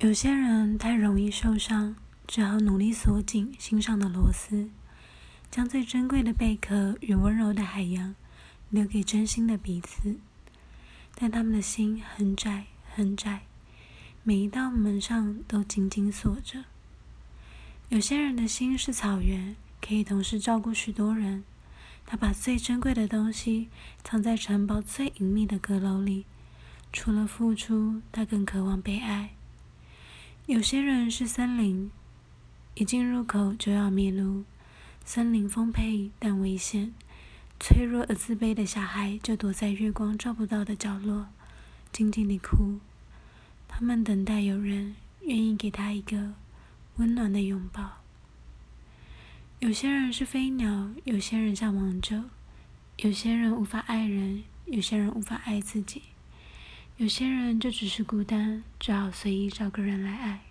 有些人太容易受伤，只好努力锁紧心上的螺丝，将最珍贵的贝壳与温柔的海洋留给真心的彼此。但他们的心很窄很窄，每一道门上都紧紧锁着。有些人的心是草原，可以同时照顾许多人。他把最珍贵的东西藏在城堡最隐秘的阁楼里，除了付出，他更渴望被爱。有些人是森林，一进入口就要迷路。森林丰沛但危险，脆弱而自卑的小孩就躲在月光照不到的角落，静静地哭。他们等待有人愿意给他一个温暖的拥抱。有些人是飞鸟，有些人像王者，有些人无法爱人，有些人无法爱自己。有些人就只是孤单，只好随意找个人来爱。